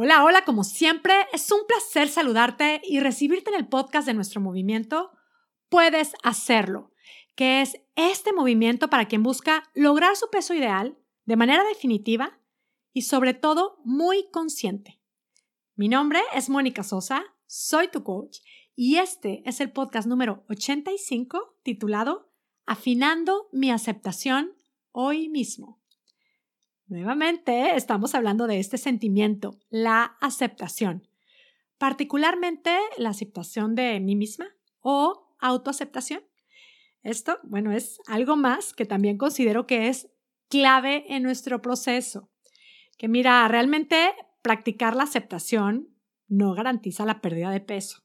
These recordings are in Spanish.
Hola, hola, como siempre, es un placer saludarte y recibirte en el podcast de nuestro movimiento. Puedes hacerlo, que es este movimiento para quien busca lograr su peso ideal de manera definitiva y sobre todo muy consciente. Mi nombre es Mónica Sosa, soy tu coach y este es el podcast número 85 titulado Afinando mi aceptación hoy mismo. Nuevamente estamos hablando de este sentimiento, la aceptación, particularmente la aceptación de mí misma o autoaceptación. Esto, bueno, es algo más que también considero que es clave en nuestro proceso. Que mira, realmente practicar la aceptación no garantiza la pérdida de peso,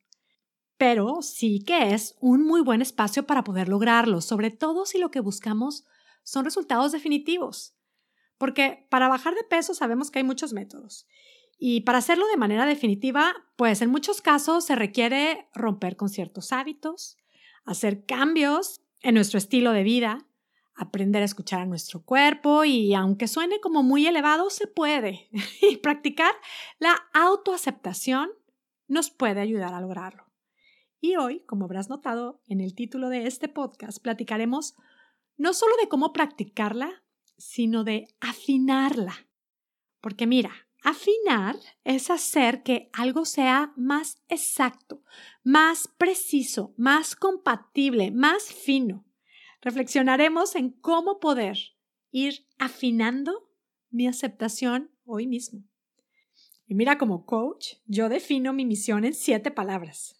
pero sí que es un muy buen espacio para poder lograrlo, sobre todo si lo que buscamos son resultados definitivos. Porque para bajar de peso sabemos que hay muchos métodos. Y para hacerlo de manera definitiva, pues en muchos casos se requiere romper con ciertos hábitos, hacer cambios en nuestro estilo de vida, aprender a escuchar a nuestro cuerpo y aunque suene como muy elevado, se puede. y practicar la autoaceptación nos puede ayudar a lograrlo. Y hoy, como habrás notado en el título de este podcast, platicaremos no solo de cómo practicarla, sino de afinarla. Porque mira, afinar es hacer que algo sea más exacto, más preciso, más compatible, más fino. Reflexionaremos en cómo poder ir afinando mi aceptación hoy mismo. Y mira, como coach, yo defino mi misión en siete palabras.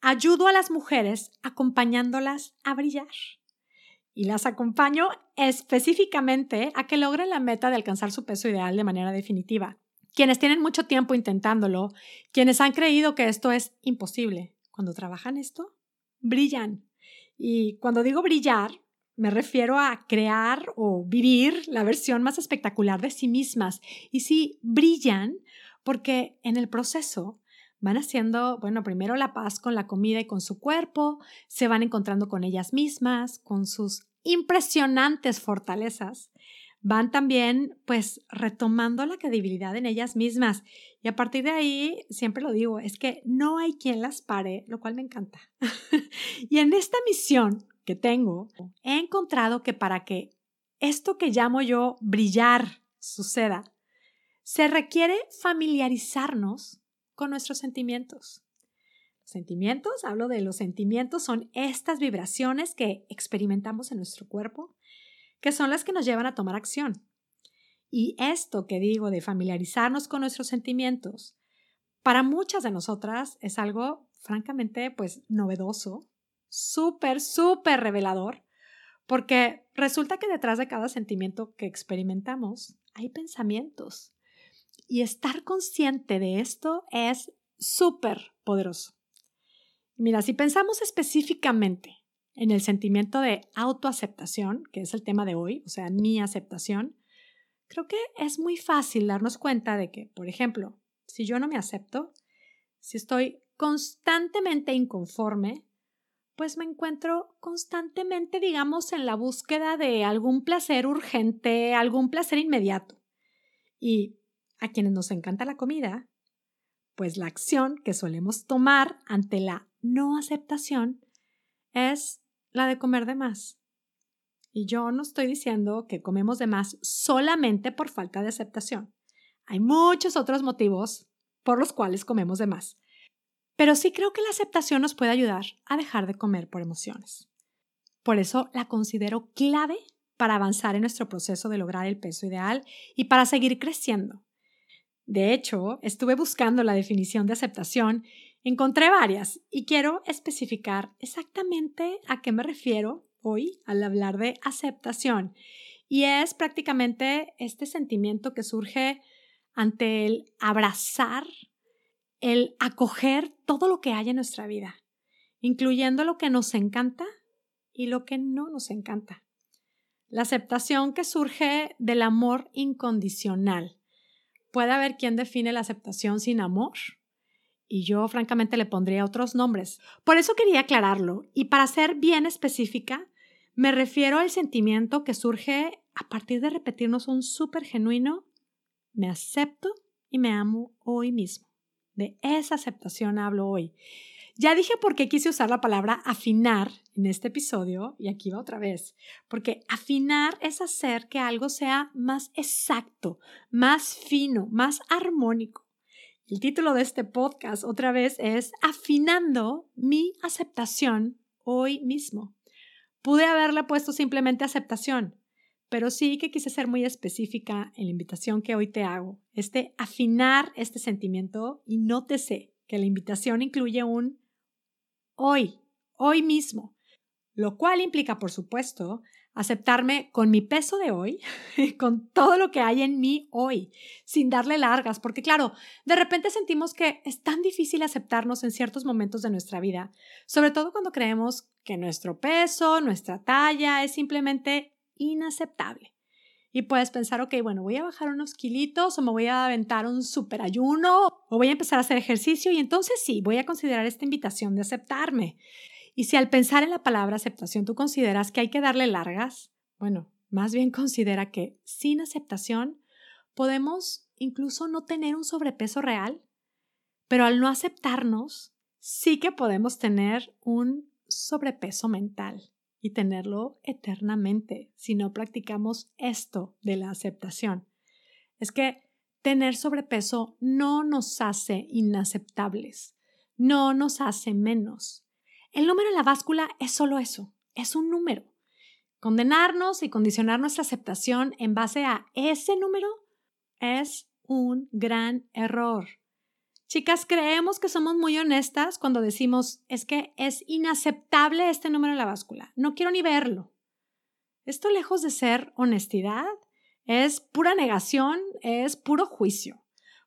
Ayudo a las mujeres acompañándolas a brillar y las acompaño específicamente a que logren la meta de alcanzar su peso ideal de manera definitiva. Quienes tienen mucho tiempo intentándolo, quienes han creído que esto es imposible, cuando trabajan esto, brillan. Y cuando digo brillar, me refiero a crear o vivir la versión más espectacular de sí mismas. Y sí, brillan porque en el proceso van haciendo, bueno, primero la paz con la comida y con su cuerpo, se van encontrando con ellas mismas, con sus impresionantes fortalezas, van también pues retomando la credibilidad en ellas mismas. Y a partir de ahí, siempre lo digo, es que no hay quien las pare, lo cual me encanta. y en esta misión que tengo, he encontrado que para que esto que llamo yo brillar suceda, se requiere familiarizarnos con nuestros sentimientos. Sentimientos, hablo de los sentimientos, son estas vibraciones que experimentamos en nuestro cuerpo, que son las que nos llevan a tomar acción. Y esto que digo de familiarizarnos con nuestros sentimientos, para muchas de nosotras es algo francamente pues novedoso, súper, súper revelador, porque resulta que detrás de cada sentimiento que experimentamos hay pensamientos. Y estar consciente de esto es súper poderoso. Mira, si pensamos específicamente en el sentimiento de autoaceptación, que es el tema de hoy, o sea, mi aceptación, creo que es muy fácil darnos cuenta de que, por ejemplo, si yo no me acepto, si estoy constantemente inconforme, pues me encuentro constantemente, digamos, en la búsqueda de algún placer urgente, algún placer inmediato. Y a quienes nos encanta la comida, pues la acción que solemos tomar ante la no aceptación es la de comer de más. Y yo no estoy diciendo que comemos de más solamente por falta de aceptación. Hay muchos otros motivos por los cuales comemos de más. Pero sí creo que la aceptación nos puede ayudar a dejar de comer por emociones. Por eso la considero clave para avanzar en nuestro proceso de lograr el peso ideal y para seguir creciendo. De hecho, estuve buscando la definición de aceptación Encontré varias y quiero especificar exactamente a qué me refiero hoy al hablar de aceptación. Y es prácticamente este sentimiento que surge ante el abrazar, el acoger todo lo que hay en nuestra vida, incluyendo lo que nos encanta y lo que no nos encanta. La aceptación que surge del amor incondicional. ¿Puede haber quien define la aceptación sin amor? Y yo francamente le pondría otros nombres. Por eso quería aclararlo y para ser bien específica, me refiero al sentimiento que surge a partir de repetirnos un súper genuino, me acepto y me amo hoy mismo. De esa aceptación hablo hoy. Ya dije por qué quise usar la palabra afinar en este episodio y aquí va otra vez, porque afinar es hacer que algo sea más exacto, más fino, más armónico. El título de este podcast otra vez es Afinando mi aceptación hoy mismo. Pude haberle puesto simplemente aceptación, pero sí que quise ser muy específica en la invitación que hoy te hago, este afinar este sentimiento y nótese que la invitación incluye un hoy, hoy mismo, lo cual implica, por supuesto, aceptarme con mi peso de hoy, con todo lo que hay en mí hoy, sin darle largas, porque claro, de repente sentimos que es tan difícil aceptarnos en ciertos momentos de nuestra vida, sobre todo cuando creemos que nuestro peso, nuestra talla es simplemente inaceptable. Y puedes pensar, ok, bueno, voy a bajar unos kilitos o me voy a aventar un super ayuno o voy a empezar a hacer ejercicio y entonces sí, voy a considerar esta invitación de aceptarme. Y si al pensar en la palabra aceptación tú consideras que hay que darle largas, bueno, más bien considera que sin aceptación podemos incluso no tener un sobrepeso real, pero al no aceptarnos, sí que podemos tener un sobrepeso mental y tenerlo eternamente si no practicamos esto de la aceptación. Es que tener sobrepeso no nos hace inaceptables, no nos hace menos. El número en la báscula es solo eso, es un número. Condenarnos y condicionar nuestra aceptación en base a ese número es un gran error. Chicas, creemos que somos muy honestas cuando decimos es que es inaceptable este número en la báscula. No quiero ni verlo. Esto lejos de ser honestidad, es pura negación, es puro juicio,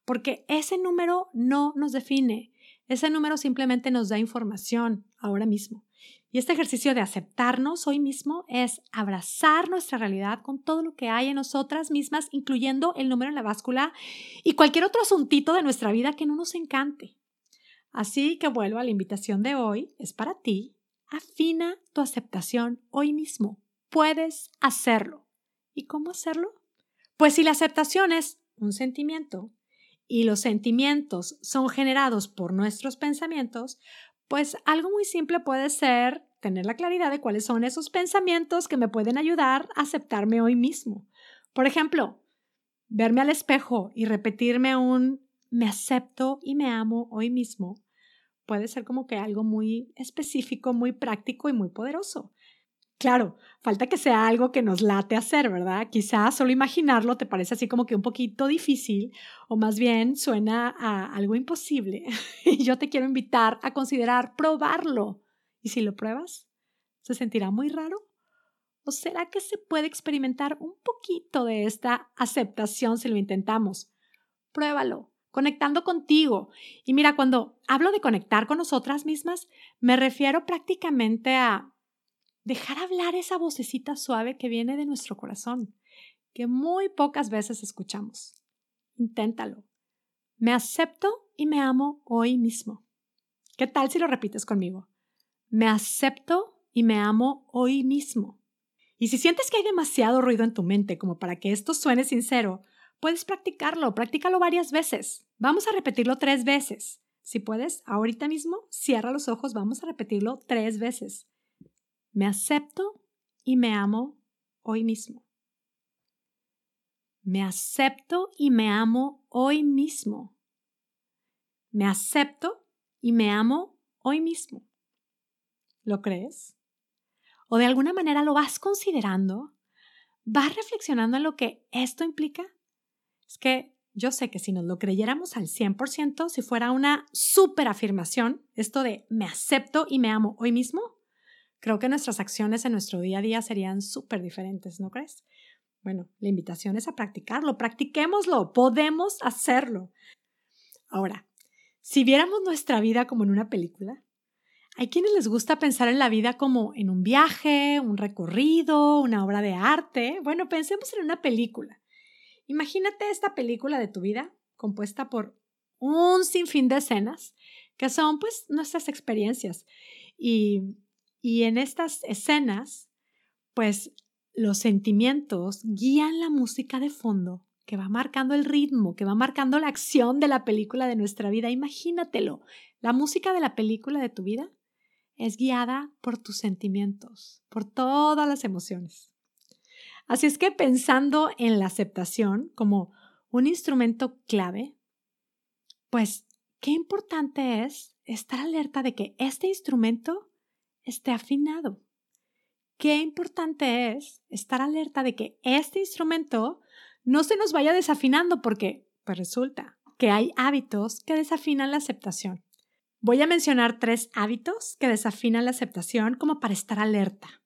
porque ese número no nos define. Ese número simplemente nos da información ahora mismo. Y este ejercicio de aceptarnos hoy mismo es abrazar nuestra realidad con todo lo que hay en nosotras mismas, incluyendo el número en la báscula y cualquier otro asuntito de nuestra vida que no nos encante. Así que vuelvo a la invitación de hoy, es para ti. Afina tu aceptación hoy mismo. Puedes hacerlo. ¿Y cómo hacerlo? Pues si la aceptación es un sentimiento y los sentimientos son generados por nuestros pensamientos, pues algo muy simple puede ser tener la claridad de cuáles son esos pensamientos que me pueden ayudar a aceptarme hoy mismo. Por ejemplo, verme al espejo y repetirme un me acepto y me amo hoy mismo puede ser como que algo muy específico, muy práctico y muy poderoso. Claro, falta que sea algo que nos late hacer, ¿verdad? Quizás solo imaginarlo te parece así como que un poquito difícil o más bien suena a algo imposible. y yo te quiero invitar a considerar probarlo. ¿Y si lo pruebas? ¿Se sentirá muy raro? ¿O será que se puede experimentar un poquito de esta aceptación si lo intentamos? Pruébalo, conectando contigo. Y mira, cuando hablo de conectar con nosotras mismas, me refiero prácticamente a dejar hablar esa vocecita suave que viene de nuestro corazón, que muy pocas veces escuchamos. Inténtalo. Me acepto y me amo hoy mismo. ¿Qué tal si lo repites conmigo? Me acepto y me amo hoy mismo. Y si sientes que hay demasiado ruido en tu mente como para que esto suene sincero, puedes practicarlo, practícalo varias veces. Vamos a repetirlo tres veces. Si puedes, ahorita mismo, cierra los ojos, vamos a repetirlo tres veces. Me acepto y me amo hoy mismo. Me acepto y me amo hoy mismo. Me acepto y me amo hoy mismo. ¿Lo crees? ¿O de alguna manera lo vas considerando? ¿Vas reflexionando en lo que esto implica? Es que yo sé que si nos lo creyéramos al 100%, si fuera una super afirmación, esto de me acepto y me amo hoy mismo, creo que nuestras acciones en nuestro día a día serían súper diferentes, ¿no crees? Bueno, la invitación es a practicarlo, practiquémoslo, podemos hacerlo. Ahora, si viéramos nuestra vida como en una película, hay quienes les gusta pensar en la vida como en un viaje, un recorrido, una obra de arte. Bueno, pensemos en una película. Imagínate esta película de tu vida compuesta por un sinfín de escenas que son pues nuestras experiencias y y en estas escenas, pues los sentimientos guían la música de fondo que va marcando el ritmo, que va marcando la acción de la película de nuestra vida. Imagínatelo, la música de la película de tu vida es guiada por tus sentimientos, por todas las emociones. Así es que pensando en la aceptación como un instrumento clave, pues qué importante es estar alerta de que este instrumento esté afinado. Qué importante es estar alerta de que este instrumento no se nos vaya desafinando porque pues resulta que hay hábitos que desafinan la aceptación. Voy a mencionar tres hábitos que desafinan la aceptación como para estar alerta.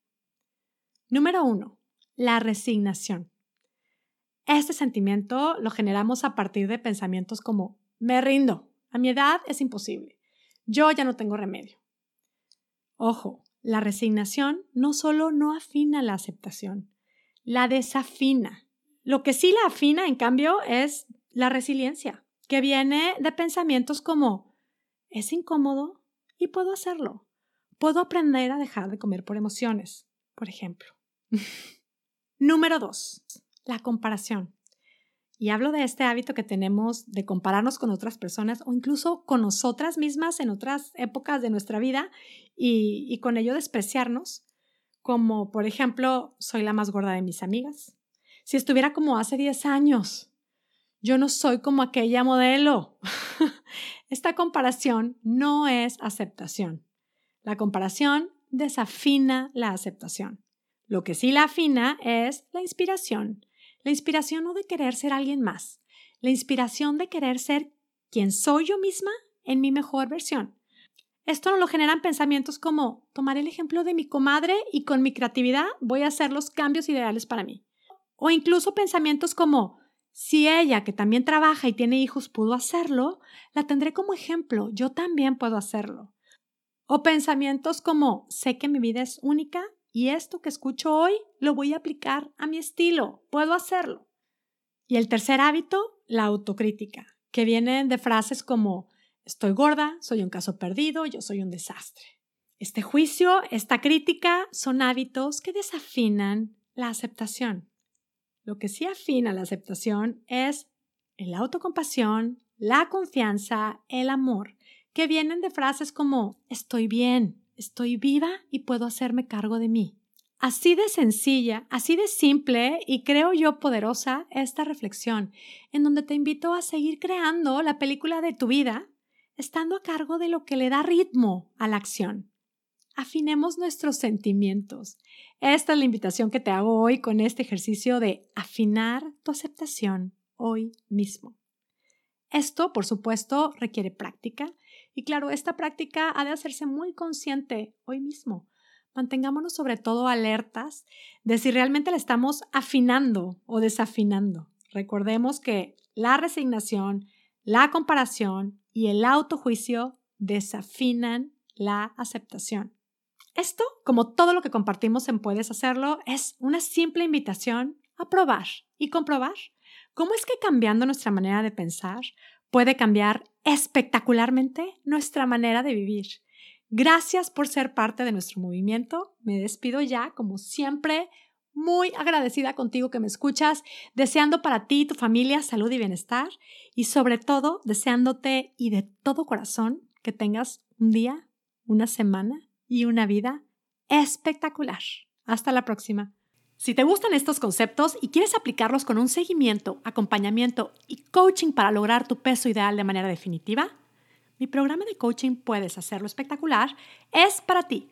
Número uno, la resignación. Este sentimiento lo generamos a partir de pensamientos como me rindo, a mi edad es imposible, yo ya no tengo remedio. Ojo, la resignación no solo no afina la aceptación, la desafina. Lo que sí la afina, en cambio, es la resiliencia, que viene de pensamientos como es incómodo y puedo hacerlo. Puedo aprender a dejar de comer por emociones, por ejemplo. Número dos, la comparación. Y hablo de este hábito que tenemos de compararnos con otras personas o incluso con nosotras mismas en otras épocas de nuestra vida y, con ello despreciarnos, como por ejemplo, soy la más gorda de mis amigas. Si estuviera como hace 10 años, yo no soy como aquella modelo. Esta comparación no es aceptación. La comparación desafina la aceptación. Lo que sí la afina es la inspiración. La inspiración no de querer ser alguien más. La inspiración de querer ser quien soy yo misma en mi mejor versión. Esto no lo generan pensamientos como tomar el ejemplo de mi comadre y con mi creatividad voy a hacer los cambios ideales para mí. O incluso pensamientos como si ella, que también trabaja y tiene hijos, pudo hacerlo, la tendré como ejemplo. Yo también puedo hacerlo. O pensamientos como, sé que mi vida es única y esto que escucho hoy lo voy a aplicar a mi estilo. Puedo hacerlo. Y el tercer hábito, la autocrítica, que viene de frases como, estoy gorda, soy un caso perdido, yo soy un desastre. Este juicio, esta crítica son hábitos que desafinan la aceptación. Lo que sí afina la aceptación es la autocompasión, la confianza, el amor, que vienen de frases como estoy bien, estoy viva y puedo hacerme cargo de mí. Así de sencilla, así de simple y creo yo poderosa esta reflexión, en donde te invito a seguir creando la película de tu vida, estando a cargo de lo que le da ritmo a la acción afinemos nuestros sentimientos. Esta es la invitación que te hago hoy con este ejercicio de afinar tu aceptación hoy mismo. Esto, por supuesto, requiere práctica y claro, esta práctica ha de hacerse muy consciente hoy mismo. Mantengámonos sobre todo alertas de si realmente la estamos afinando o desafinando. Recordemos que la resignación, la comparación y el autojuicio desafinan la aceptación. Esto, como todo lo que compartimos en Puedes Hacerlo, es una simple invitación a probar y comprobar cómo es que cambiando nuestra manera de pensar puede cambiar espectacularmente nuestra manera de vivir. Gracias por ser parte de nuestro movimiento. Me despido ya, como siempre, muy agradecida contigo que me escuchas, deseando para ti tu familia salud y bienestar y sobre todo deseándote y de todo corazón que tengas un día, una semana y una vida espectacular. Hasta la próxima. Si te gustan estos conceptos y quieres aplicarlos con un seguimiento, acompañamiento y coaching para lograr tu peso ideal de manera definitiva, mi programa de coaching Puedes Hacerlo Espectacular es para ti.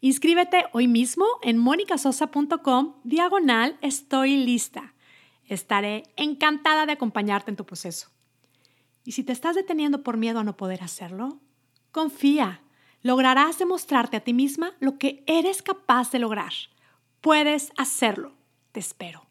Inscríbete hoy mismo en monicasosa.com diagonal estoy lista. Estaré encantada de acompañarte en tu proceso. Y si te estás deteniendo por miedo a no poder hacerlo, confía lograrás demostrarte a ti misma lo que eres capaz de lograr. Puedes hacerlo. Te espero.